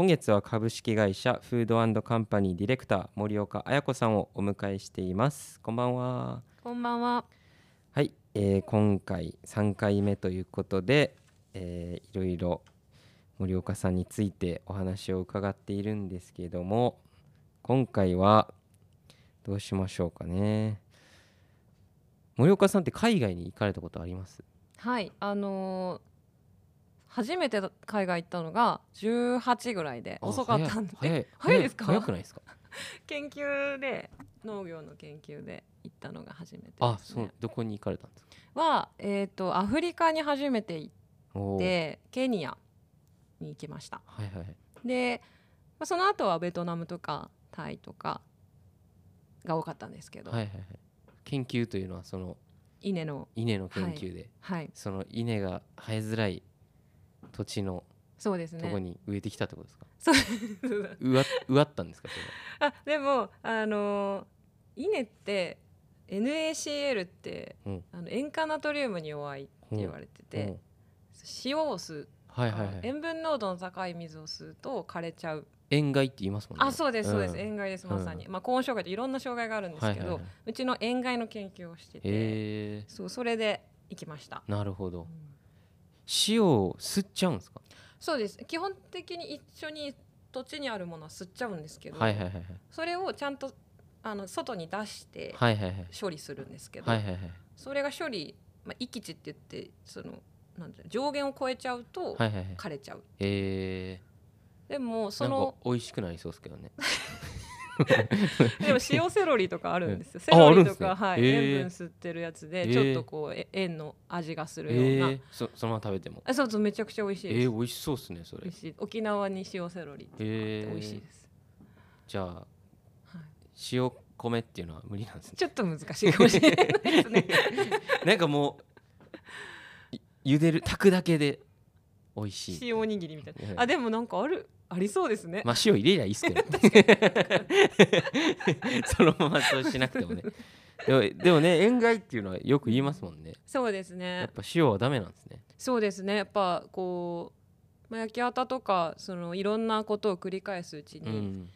今月は株式会社フードカンパニーディレクター森岡彩子さんをお迎えしています。こんばんは。こんばんは。はい、えー今回3回目ということで、えーいろいろ森岡さんについてお話を伺っているんですけども今回はどうしましょうかね。森岡さんって海外に行かれたことあります？はい。あのー初めて海外行ったのが18ぐらいであ遅かったんで。早い。早い。ですか？早くないですか？研究で農業の研究で行ったのが初めてです、ね、あそうどこに行かれたんですか？はえっ、とアフリカに初めて行ってケニアに行きました。はいはいはい。で、まあ、その後はベトナムとかタイとかが多かったんですけど、はいはいはい。研究というのはその稲の。稲の研究で、はい。その稲が生えづらい土地のそうですとこねに植えてきたってことですか、そう植わ植わったんですか？それは。あでもあのー稲って NaCl って、うん。あの塩化ナトリウムに弱いって言われてて、うん。塩を吸う、はいはいはい。塩分濃度の高い水を吸うと枯れちゃう、塩害って言いますもんね。あそうですそうです、ん。塩害ですうん。まさに、まあ高温障害っていろんな障害があるんですけど、はいはいはい。うちの塩害の研究をしてて、そうそれで行きました、なるほど。うん塩を吸っちゃうんですか？そうです。基本的に一緒に土地にあるものは吸っちゃうんですけど、はいはいはいはい。それをちゃんとあの外に出してはいはいはい。処理するんですけど、はいはいはいそれが処理、まあ、域値って言ってそのなん上限を超えちゃうとはいはいはい。枯れちゃう、へえでもその美味しくなりそうですけどね でも 塩セロリとかあるんですよ。えセロリとああるんですね。か、はいへー。塩分吸ってるやつでちょっとこうえ塩の味がするような、えー、そそのまま食べても。あそうそうめちゃくちゃ美味しいです、えー、美味しそうですねそれ。沖縄に塩セロリって美味しいです、じゃあはい、塩米っていうのは無理なんですね。ちょっと難しいかもしれないですね。なんかもうい茹でる炊くだけで美味しい。塩おにぎりみたいはいなあでもなんかあるありそうですね、まあ塩入れりゃいいっすけど。そのままそうしなくてもね。でもでもね塩害っていうのはよく言いますもんね。そうですやねっぱ塩はダメなんですね。そうですね。やっぱこう、まあ、焼き畑とかそのいろんなことを繰り返すうちに、うん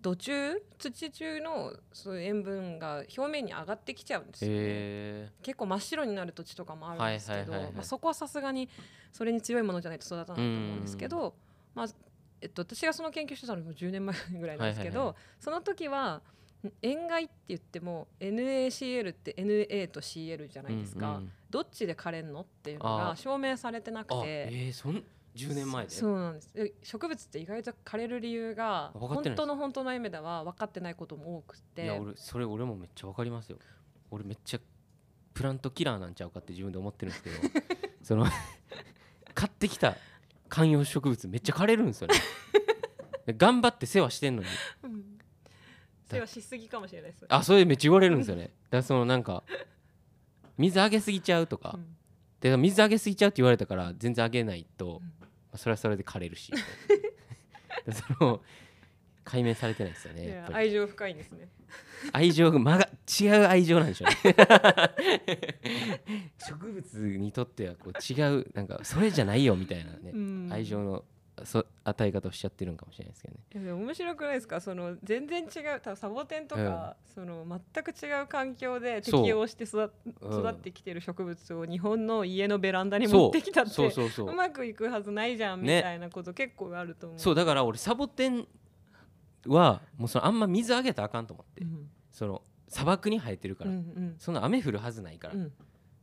土中土中のそういう塩分が表面に上がってきちゃうんですよね、へ結構真っ白になる土地とかもあるんですけどまあそこはさすがにそれに強いものじゃないと育たないと思うんですけど、まあえっと、私がその研究してたのも10年前ぐらいなんですけど、その時は塩害って言っても NaCl って Na と Cl じゃないですか、うんうんどっちで枯れんのっていうのが証明されてなくあてえー、そん10年前で？そうなんです。で植物って意外と枯れる理由が本当の本当の意味では分かってないことも多くて。いや俺それ俺もめっちゃわかりますよ。俺めっちゃプラントキラーなんちゃうかって自分で思ってるんですけど。その買ってきた観葉植物めっちゃ枯れるんですよね。で頑張って世話してんのに。うん。世話しすぎかもしれないです。あそれめっちゃ言われるんですよね。だからそのなんか水あげすぎちゃうとか、うんで水あげすぎちゃうって言われたから全然あげないと、うん。まあそれはそれで枯れるし。でその解明されてないですよね愛情深いんですね。愛情がまが違う愛情なんでしょうね。植物にとってはこう違うなんかそれじゃないよみたいなね、うん。愛情のそ与え方をしちゃってるんかもしれないですけどね。いやでも面白くないですか？その全然違う多分サボテンとか、その全く違う環境で適応して育うん。育ってきてる植物を日本の家のベランダに持ってきたってそうそうそう。うまくいくはずないじゃんみねたいなこと結構あると思う。そうだから俺サボテンはもうそのあんま水あげたらあかんと思って、うん。その砂漠に生えてるから、うんうん。そんな雨降るはずないから、うん。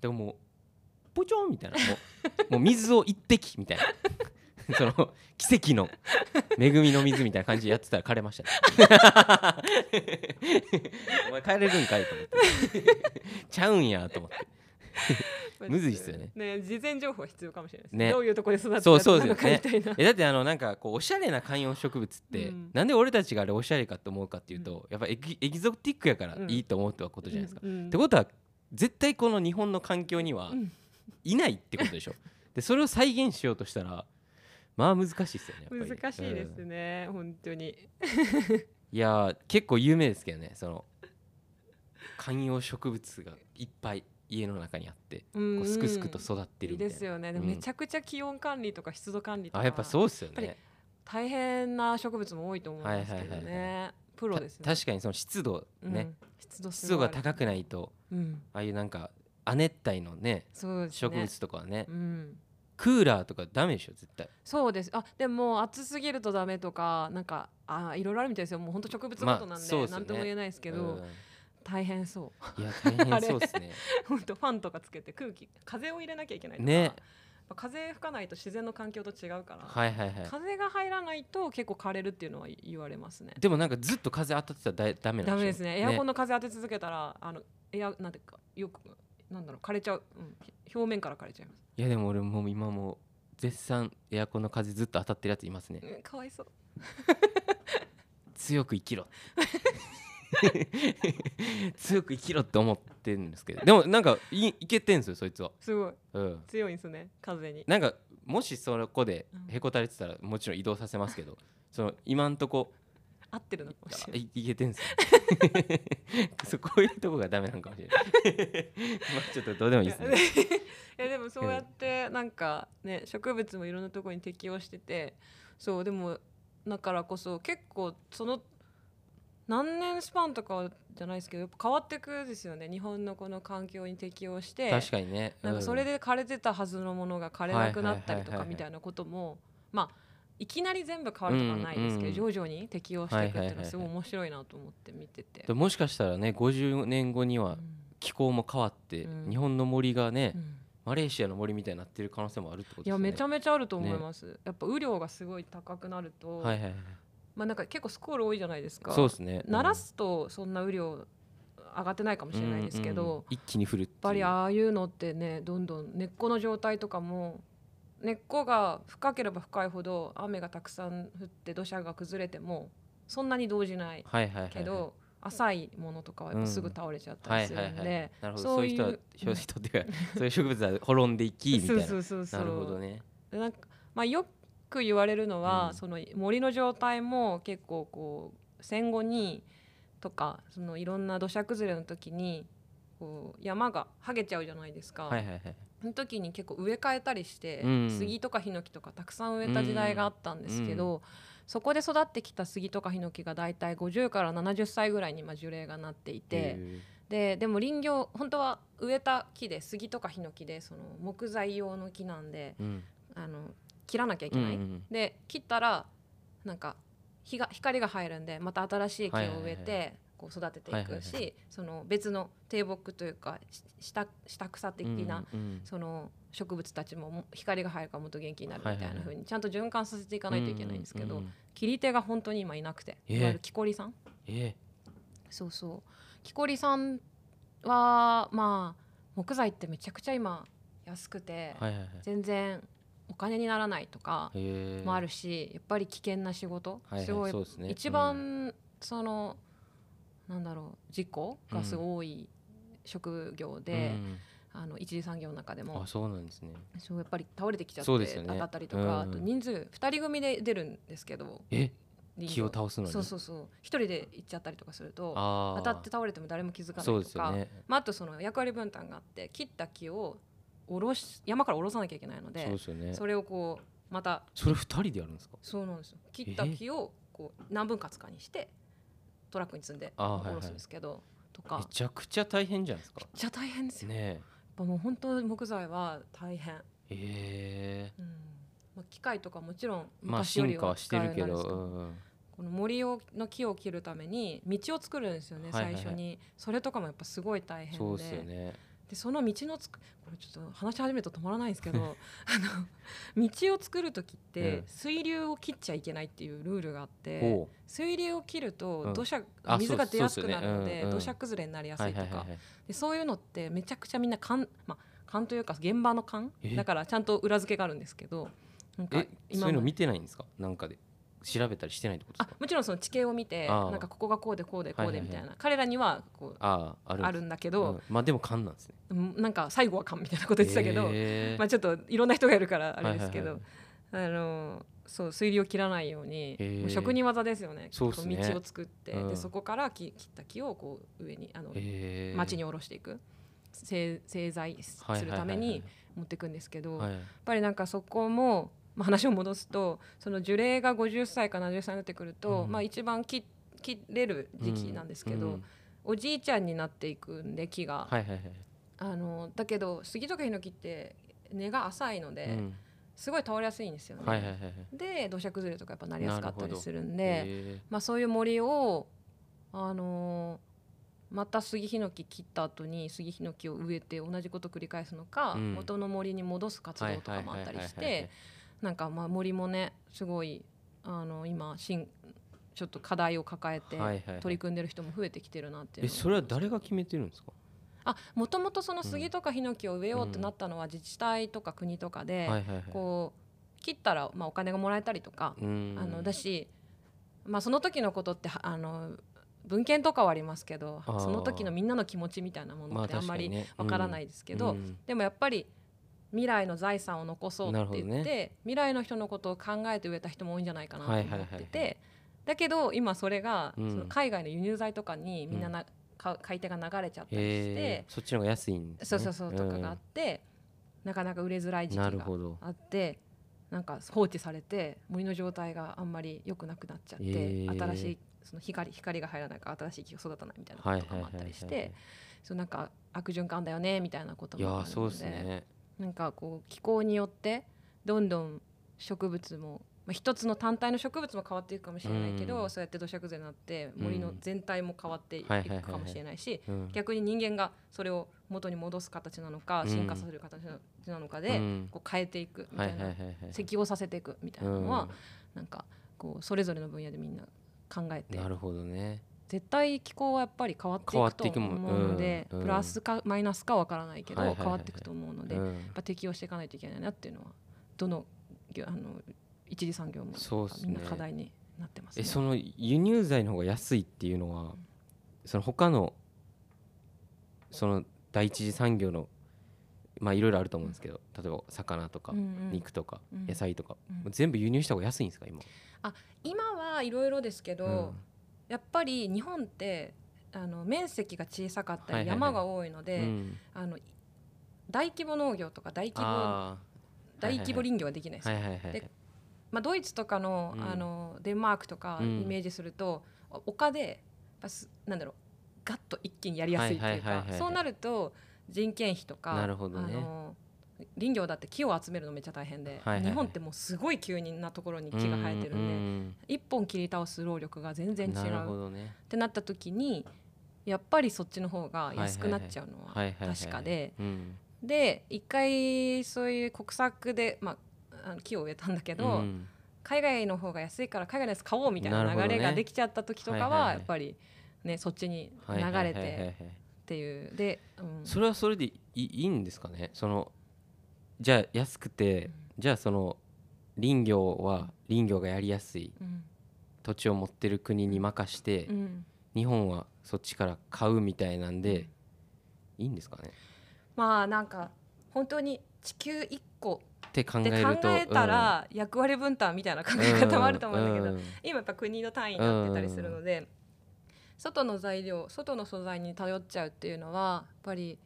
でももうポチョンみたいな。もう もう水を一滴みたいな その奇跡の恵みの水みたいな感じでやってたら枯れましたね。お前帰れるんかいと思って。ちゃうんやと思って。むずいっすよね。ね事前情報は必要かもしれないですね。どういうところで育ってたのかみたいな。えだってあのなんかこうおしゃれな観葉植物って、うん。なんで俺たちがあれおしゃれかと思うかっていうと、やっぱエキエキゾティックやからうん。いいと思うってことじゃないですか、うん。ってことは絶対この日本の環境にはうん。いないってことでしょ。でそれを再現しようとしたらまあ難しいですよね難しいですうんね、本当に。いやー結構有名ですけどねその観葉植物がいっぱい家の中にあってこうんうすくすくと育ってるみたいな。ですよね。めちゃくちゃ気温管理とか湿度管理とか。あやっぱそうですよね。大変な植物も多いと思いますけどはいはいねプロですね。た確かにその湿度ね、うん湿度す湿度が高くないとうん。ああいうなんか亜熱帯のねね。植物とかはねうんクーラーとかダメでしょ絶対。そうです。あでも暑すぎるとダメとかなんかあいろいろあるみたいですよ。もう本当植物ごとなんで,、まあね。なんとも言えないですけど、うん。大変そう。いや大変そうですね。本当ファンとかつけて空気風を入れなきゃいけないとか、ね。風吹かないと自然の環境と違うから、はいはいはい。風が入らないと結構枯れるっていうのは言われますね。でもなんかずっと風当たってたらだダメなんダメですね。エアコンのの風当て続けたらあのエアなんていうかよくなんだろう枯れちゃう、うん、ひ表面から枯れちゃいます。いやでも俺もう今もう絶賛エアコンの風ずっと当たってるやついますね。うんかわいそう。強く生きろ。強く生きろって思ってるんですけど。でもなんかいいけてんすよそいつは、すごい。うん、強いんですね風に。なんかもしそこでうん。へこたれてたらもちろん移動させますけど。その今んとこ合ってるのかもしれない。いいけてんすよ。そうこういうとこがダメなんかもしれない。まあちょっとどうでもいいですね。いや でもそうやってなんかね植物もいろんなところに適応しててそうでもだからこそ結構その何年スパンとかじゃないですけどやっぱ変わってくですよね。日本のこの環境に適応して確かにね。なんかそれでで枯れてたはずのものが枯れなくなったりとかみたいなこともまあいきなり全部変わるとかはないですけど、うん徐々に適応していくっていうのはすごい面白いなと思って見てて。でもしかしたらね50年後にはうん。気候も変わって、うん。日本の森がね、うん。マレーシアの森みたいになってる可能性もあるってことですね。いやめちゃめちゃあると思いねます、やっぱ雨量がすごい高くなると、はいはいはい。まあなんか結構スコール多いじゃないですか。そうですね。鳴らすとそんな雨量上がってないかもしれないですけど、うんうんやっ一気に降るっていう。ぱりああいうのってねどんどん根っこの状態とかも根っこが深ければ深いほど雨がたくさん降って土砂が崩れてもそんなに動じないけど、浅いものとかはやっぱすぐ倒れちゃったはいりするんで、そうういうう人はそういう人っていうか そういう植物は滅んでいきみたいな。そうそうそうそう。なるほどね。でなんかまあ、よく言われるのは、うん。その森の状態も結構こう戦後にとかそのいろんな土砂崩れの時にこう山が剥げちゃうじゃないですか、はいはいはい。その時に結構植え替えたりして、うん。杉とかヒノキとかたくさん植えた時代があったんですけど、そこで育ってきた杉とかヒノキがだいたい50から70歳ぐらいにまあ樹齢がなっていて。へででも林業本当は植えた木で杉とかヒノキでその木材用の木なんでーうん。あの切らなきゃいけない、うんうんで切ったらなんか日が光が入るんでまた新しい木を植えはいはいはてこう育てていはいはいはい。くしその別の低木というかし下下草的な、うんうんその植物たちもも光が入るからもっと元気になるみたいなはいはいはい。風にちゃんと循環させていかないといけないんですけど、ううん。切り手が本当に今いなくて、えーいわゆる木こりさん。えそうそう。木こりさんはまあ木材ってめちゃくちゃ今安くて、ーはいはいはい。全然お金にならないとかもあるしやっぱり危険な仕事、はいはいすごいね。一番そのなんだろう事故がすごい多い職業で、うん。あの一次産業の中でも。あそうなんですね。そうやっぱり倒れてきちゃって当たったりとか、うん。あと人数2人組で出るんですけど。え？林木を倒すのに？そうそうそう。1人で行っちゃったりとかすると当たって倒れても誰も気づかないとか、ね。まあ、あとその役割分担があって切った木を下ろし山から下ろさなきゃいけないのそうでですよね。それをこうまたそれ二人でやるんですか？そうなんですよ。切った木をこう何分割かにしてトラックに積んであーはいはい。下ろすんですけど、とか。めちゃくちゃ大変じゃないですか。めっちゃ大変ですよ、ねやっぱもう本当木材は大変、ええ。うん。まあ、機械とかもちろんまあ昔より進化はしてるけど使えるんですけうんこの森をの木を切るために道を作るんですよね、はいはいはい。最初に。それとかもやっぱすごい大変で。そうですよねでその道のつくこれちょっと話し始めると止まらないんですけど あの道を作る時ってうん。水流を切っちゃいけないっていうルールがあって、ほ水流を切るうん。と土砂、あ水が出やすくなるので土砂崩れになりやうすとか、はいいはいはいはい。でそういうのってめちゃくちゃみんな勘、まあ、勘というか現場の勘。え？だからちゃんと裏付けがあるんですけどなんかえ？そういうのま見てないんですか？なんかで調べたりしてないってことですか？あもちろんその地形を見てなんかここがこうでこうでこうではいはいはいみたい。な、彼らにはこうあああるんだけど、うん。まあでも勘なんですね。うんなんか最後は勘みたいなこと言ってたけど、へー。まあ、ちょっといろんな人がいるからあれですけど、はいはいあのそう水流を切らないように、へー。職人技ですよね。そうね。こ道を作って、うん。でそこから木切った木をこう上にあのへー。町に下ろしていく。製製材するために持っていくんですけど、はい。やっぱりなんかそこもまあ、話を戻すとその樹齢が50歳か70歳になってくると、うん。まあ、一番切切れる時期なんですけど、うん。おじいちゃんになっていくんで木が、はいはいはいあのだけど杉とかヒノキって根が浅いので、うん。すごい倒れやすいんですよね。はいはいはいはい。で土砂崩れとかやっぱなりやすかったりするんで、へまあ、そういう森を、あのーまた杉ヒノキ切った後に杉ヒノキを植えて同じこと繰り返すのか、うん。元の森に戻す活動とかもあったりしてなんかまあ森もねすごいあの今新ちょっと課題を抱えて取り組んでる人も増えてきてるなっていうのが。えそれは誰が決めてるんですか？あもともとその杉とかヒノキを植えようってなったのは自治体とか国とかで、こう切ったらまあお金がもらえたりとか、うん。あのだし、まあ、その時のことってはあの文献とかはありますけどその時のみんなの気持ちみたいなものってあんまりわからないですけど、うん。でもやっぱり未来の財産を残そうって言って、なるほど未来の人のことを考えて植えた人も多いんじゃないかなと思ってて、だけど今それが、うん。その海外の輸入材とかにみんなな、か買い手が流れちゃったりして。そっちの方が安いんですね。そうそうそうとかがあって、なかなか売れづらい時期ながあってなんか放置されて森の状態があんまり良くなくなっちゃって、新しいその光光が入らないから新しい木が育たないみたいなこはいととかもあったりしてそうなんか悪循環だよねみたいなこといもあるのやーそうですでねなんかこう気候によってどんどん植物も、まあ、一つの単体の植物も変わっていくかもしれないけど、うん。そうやって土砂崩れになって森の全体も変わっていくかもしれないしうん。逆に人間がそれを元に戻す形なのかうん。進化させる形なのかで、うん。こう変えていくみたいな、適応させていくみたいなのは、なんかこうそれぞれの分野でみんな考えてうんなるほどね絶対気候はやっぱり変わっていくと思うので、うんうん。プラスかマイナスかわからないけど、はいはいはい。はい変わっていくと思うので、やっうんぱ適応していかないといけないなっていうのはどの業あの一次産業もそうっすね。みんな課題になってます、ね。えその輸入材の方が安いっていうのはその他のその第一次産業のまあいろいろあると思うんですけど例えば魚とかうんうん。肉とかうん。野菜とか全部輸入した方が安いんですか今今はいろいろですけど、うんやっぱり日本ってあの面積が小さかったり山が多いので、うん。あの大規模農業とか大規模大規模林業はできないです、はいはいはいはいでまあ、ドイツとかの,、うん。あのデンマークとかうん。イメージすると、お丘でなんだろうガッと一気にやりやすいっていうかそうなると人件費とかなるほどね。あの林業だって木を集めるのめっちゃ大変で、はいはいはい。日本ってもうすごい急なところに木が生えてるんで、一本切り倒す労力が全然違う。どね。ってなった時にやっぱりそっちの方が安くなっちゃうのは確かでうん。で一回そういう国策で、まあ、あの木を植えたんだけど、うん。海外の方が安いから海外のやつ買おうみたいな流れができちゃった時とかはやっぱりねそっちに流れてっていうで、うん。それはそれでいいんですかね？そのじゃあ安くてじゃあその林業は林業がやりやすいうん。土地を持ってる国に任してうん。日本はそっちから買うみたいなんでいいんですかね？まあなんか本当に地球一個って考えるとえたら役割分担みたいな考え方もあると思うんだけど、うん今やっぱ国の単位になってたりするので、外の材料外の素材に頼っちゃうっていうのはやっぱり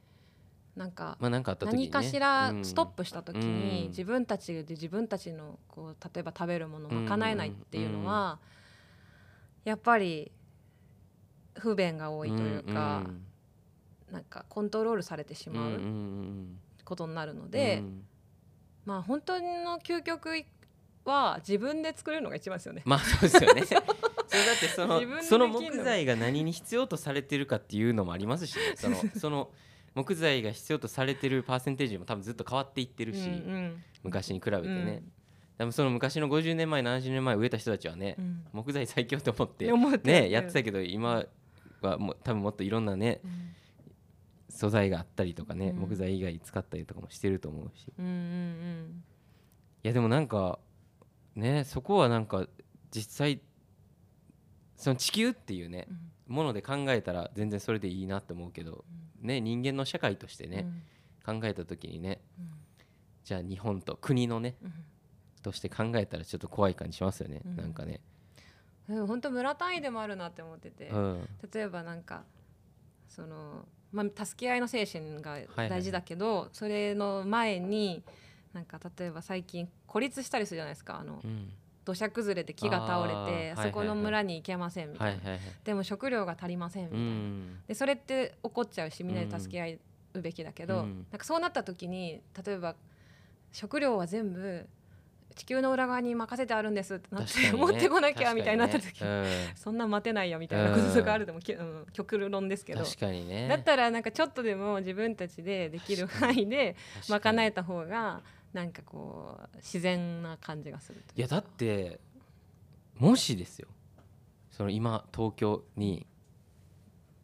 なんか何かしらうん。ストップした時うん。に自分たちで自分たちのこう例えば食べるものを賄えないっていうのはやっぱり不便が多いというかなんかコントロールされてしまうことになるのうんでうん。まあ本当の究極は自分で作れるのが一番ですよね。まあそうですよね。それだってそのその木材が何に必要とされてるかっていうのもありますし、ね、そのその木材が必要とされてるパーセンテージも多分ずっと変わっていってるし、うんうん。昔に比べてね、うん。多分その昔の50年前70年前植えた人たちはね、うん。木材最強と思ってねやってたけど今はもう多分もっといろんなねうん。素材があったりとかね、うん。木材以外使ったりとかもしてると思うし。いうんうん。やでもなんかねそこはなんか実際その地球っていうねうん。もので考えたら全然それでいいなって思うけど、ね、人間の社会としてね、考えた時にねうん。じゃあ日本と国のねうん。として考えたらちょっと怖い感じしますよね、うん。なんかね、本当村単位でもあるなって思ってて、うん、例えばなんかその、まあ、助け合いの精神がはい。大事だけど、それの前になんか例えば最近孤立したりするじゃないですかあのうん土砂崩れで木が倒れてそこの村に行けませんみたいな、でも食料が足りませんみたういな、ん。でそれって起こっちゃうしみんなで助け合うべきだけど、うん。なんかそうなった時に例えば食料は全部地球の裏側に任せてあるんですってなって、ね。持ってこなきゃみたいになった時、確かにね。そんな待てないよみたいなこととかあるでも、きうん、極論ですけうんど。確かにね。だったらなんかちょっとでも自分たちでできる範囲で賄えた方がなんかこう自然な感じがするといやだってもしですよその今東京に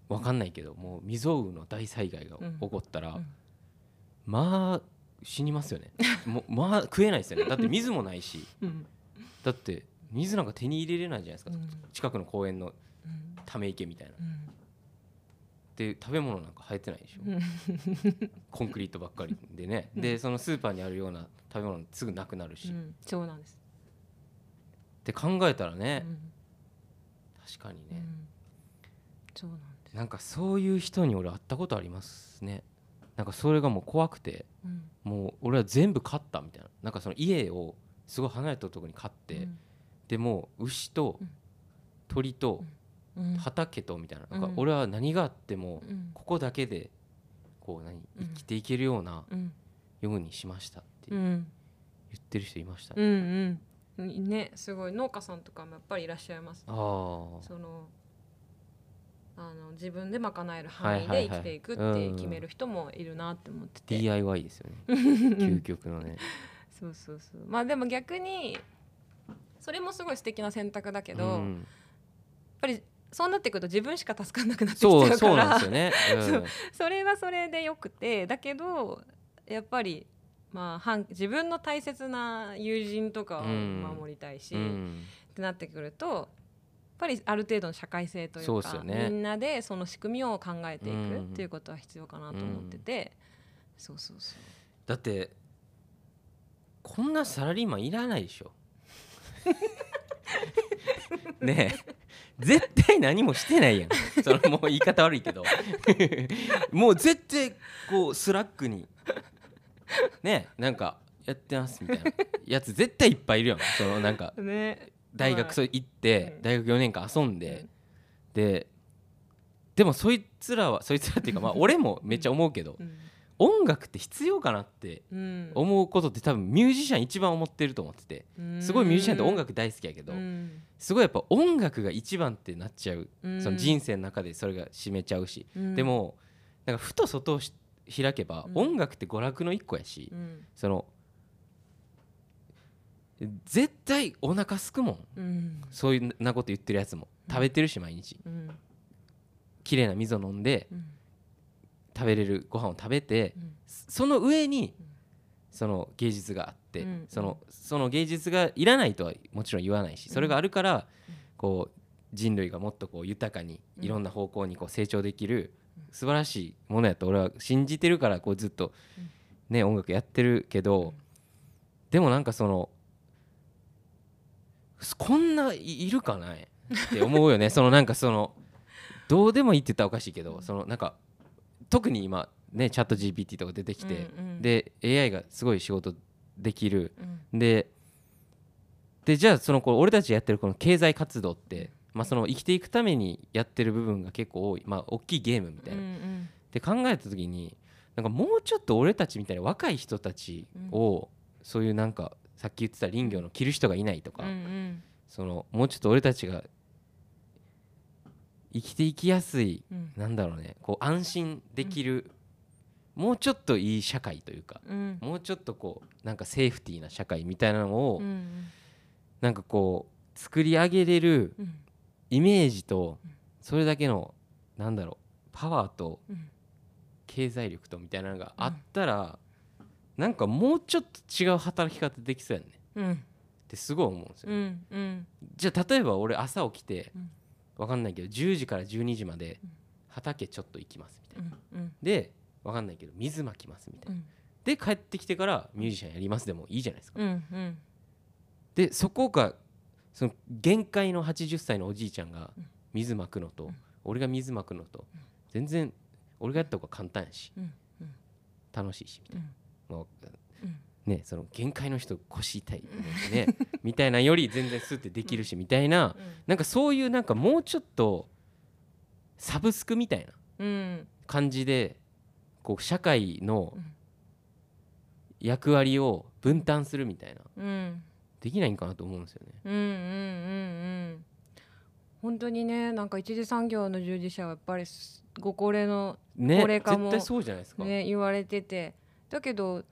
わかんないけどもう未曾有の大災害が起こったら、うん。ままあ死にますよね。もうまあ食えないですよね。だって水もないし。うん。だって水なんか手に入れれないじゃないですか、うん。近くの公園のうん。ため池みたいなうんで食べ物なんか生えてないでしょ、うん。コンクリートばっかりでね、でそのスーパーにあるような食べ物すぐなくなるし、っうん。そうなんです、て考えたらね、うん。確かにね、うん。そうなんです、なんかそういう人に俺会ったことありますね。なんかそれがもう怖くてうん。もう俺は全部飼ったみたいな。なんかその家をすごい離れたところに飼って、うん。でもう牛とうん。鳥とうん畑とみたいな,、なんかうん。俺は何があってもうん。ここだけでこう何うん。生きていけるようなうん。ようにしましたって言うん。ってる人いました。うね、んうん。ねすごい。農家さんとかもやっぱりいらっしゃいますああそのあの自分で賄える範囲はいはいはい。で生きていくっうんて決める人もいるなって思ってて、DIY ですよね。究極のね。そうそうそう。まあでも逆にそれもすごい素敵な選択だけど、やっうんぱりそうなってくると自分しか助かんなくなってきちそうゃうかそうなんらですよね、うん。それはそれでよくてだけどやっぱりまあ反自分の大切な友人とかをうん守りたいし、うん。ってなってくるとやっぱりある程度の社会性といそううかね。みんなでその仕組みを考えていくうんっていうことは必要かなと思ってて、そうそうそう。だってこんなサラリーマンいらないでしょ。ねえ絶対何もしてないやん。そのもう言い方悪いけど。もう絶対こう Slack にねえなんかやってますみたいなやつ絶対いっぱいいるやん。そのなんかね。大学そ行ってうん。大学4年間遊んでででもそいつらはそいつらっていうかまあ 俺もめっちゃ思うけどうん音楽って必要かなってうん。思うことって多分ミュージシャン一番思ってると思っててうん。すごいミュージシャンって音楽大好きやけどうん。すごいやっぱ音楽が一番ってなっちゃう。うん。その人生の中でそれが占めちゃうし。うん。でもなんかふと外をし開けばうん。音楽って娯楽の一個やしうん。その絶対お腹すくもん。うん。そういうなこと言ってるやつも。食べてるし毎日。うん。綺麗な水を飲んでうん食べれるご飯を食べてうん。その上にうん。その芸術があって、うん。そのその芸術がいらないとはもちろん言わないしそれがあるから、うん。こう人類がもっとこう豊かにうん。いろんな方向にこう成長できる素晴らしいものやと俺は信じてるからこうずっとうん。ね音楽やってるけど、うん。でもなんかそのこんないいるかなって思うよね。そのなんかそのどうでもいいって言ったらおかしいけど、そのなんか特に今ねチャット GPT とか出てきて、うんうん。で AI がすごい仕事できる。うん。ででじゃあそのこう俺たちやってるこの経済活動って、まあ、その生きていくためにやってる部分が結構多い、まあ、大きいゲームみたいな。うんって考えた時になんかもうちょっと俺たちみたいな若い人たちを、そういうなんかさっき言ってた林業の着る人がいないとか、うんうん。そのもうちょっと俺たちが生きていきやすいうん。なんだろうねこう安心できる、もうちょっといい社会というかうん。もうちょっとこうなんかセーフティーな社会みたいなのを、うんなんかこう作り上げれるうん。イメージとうん。それだけのなんだろうパワーとうん。経済力とみたいなのがあったら、なんかもうちょっと違う働き方できそうやんね。うん。ってすごい思うんですよ、うん。うん。じゃあ例えば俺朝起きて、うんわかんないけど10時から12時までうん。畑ちょっと行きますみたいな、うんうん。でわかんないけど水まきますみたいな、うん。で帰ってきてからミュージシャンやりますでもいいじゃないですか、うんうん。でそこがその限界の80歳のおじいちゃんがうん。水まくのと、ん。俺が水まくのと、うん。全然俺がやった方が簡単やし。楽しいしみたいうん。な、ねその限界の人腰痛いね みたいなより全然スッてできるしみたいなうん。なんかそういうなんかもうちょっとサブスクみたいなうん。感じでこう社会のうん。役割を分担するみたいなうん。できないんかなと思うんですよね。うんうんうんうん。本当にねなんか一次産業の従事者はやっぱりすご高齢のね高齢化も絶対そうじゃないですか。ね言われてて。だけどす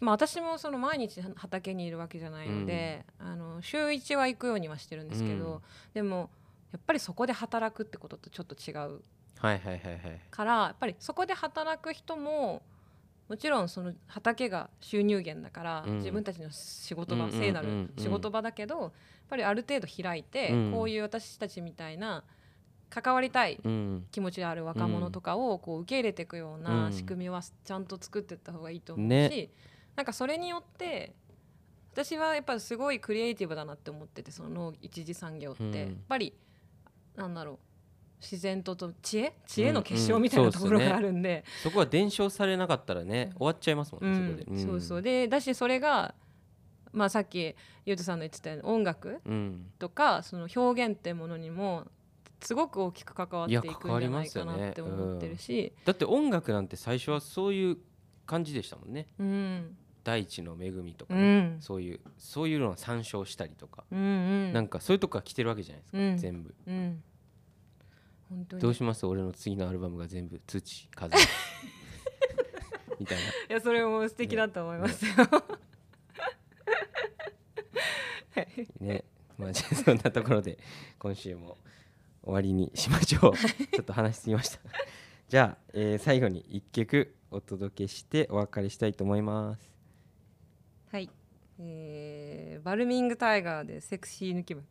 まあ私もその毎日畑にいるわけじゃないので、あの週1は行くようにはしてるんですけど、うん。でもやっぱりそこで働くってこととちょっと違う。からやっぱりそこで働く人ももちろんその畑が収入源だから、うん。自分たちの仕事場、うんうんうんうん。聖なる仕事場だけどやっぱりある程度開いて、うん。こういう私たちみたいな関わりたいうん。気持ちである若者とかをこう受け入れていくよううなん。仕組みはちゃんと作っていった方がいいと思うし、ねなんかそれによって私はやっぱりすごいクリエイティブだなって思っててその農一次産業って、うん。やっぱりなんだろう自然とと知恵？知恵の結晶うんみたいなところがあるんで、そこは伝承されなかったらね終わっちゃいますもうん。ね、そこで。そうそう。でだしそれが、まあ、さっきゆうとさんの言ってたように音楽うん。とかその表現っていうものにもすごく大きく関わっていくんじゃないかなって思ってるし、だって音楽なんて最初はそういう感じでしたもんね。うん大地の恵みとかうね、ん。そういうそういうのを参照したりとか、うんうん。なんかそういうとこから来てるわけじゃないですか、うん。全部。うん。どうします？俺の次のアルバムが全部土風。みたいな。いやそれも素敵だと思いますよ、はい ね、まあじゃあそんなところで今週も終わりにしましょう。ちょっと話しすぎました。じゃあ、えー最後に一曲お届けしてお別れしたいと思います。はい、えーバルミングタイガーでセクシー抜き分